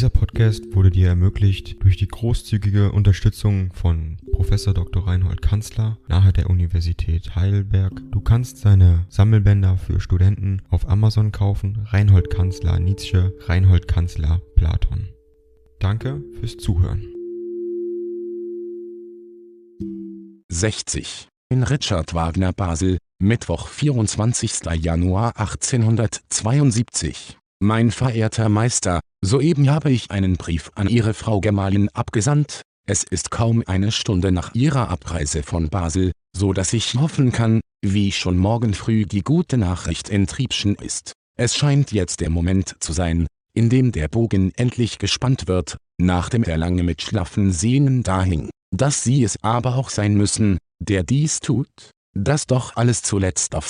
Dieser Podcast wurde dir ermöglicht durch die großzügige Unterstützung von Professor Dr. Reinhold Kanzler nahe der Universität Heidelberg. Du kannst seine Sammelbänder für Studenten auf Amazon kaufen. Reinhold Kanzler Nietzsche, Reinhold Kanzler Platon. Danke fürs Zuhören. 60. In Richard Wagner Basel, Mittwoch 24. Januar 1872. Mein verehrter Meister, soeben habe ich einen Brief an Ihre Frau Gemahlin abgesandt, es ist kaum eine Stunde nach Ihrer Abreise von Basel, so dass ich hoffen kann, wie schon morgen früh die gute Nachricht in Triebschen ist. Es scheint jetzt der Moment zu sein, in dem der Bogen endlich gespannt wird, nachdem er lange mit schlaffen Sehnen dahing. Dass Sie es aber auch sein müssen, der dies tut, dass doch alles zuletzt auf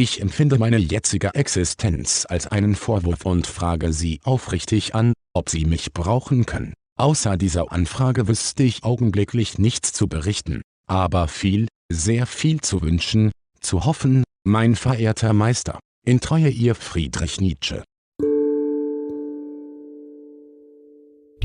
Ich empfinde meine jetzige Existenz als einen Vorwurf und frage Sie aufrichtig an, ob Sie mich brauchen können. Außer dieser Anfrage wüsste ich augenblicklich nichts zu berichten, aber viel, sehr viel zu wünschen, zu hoffen, mein verehrter Meister. In Treue Ihr Friedrich Nietzsche.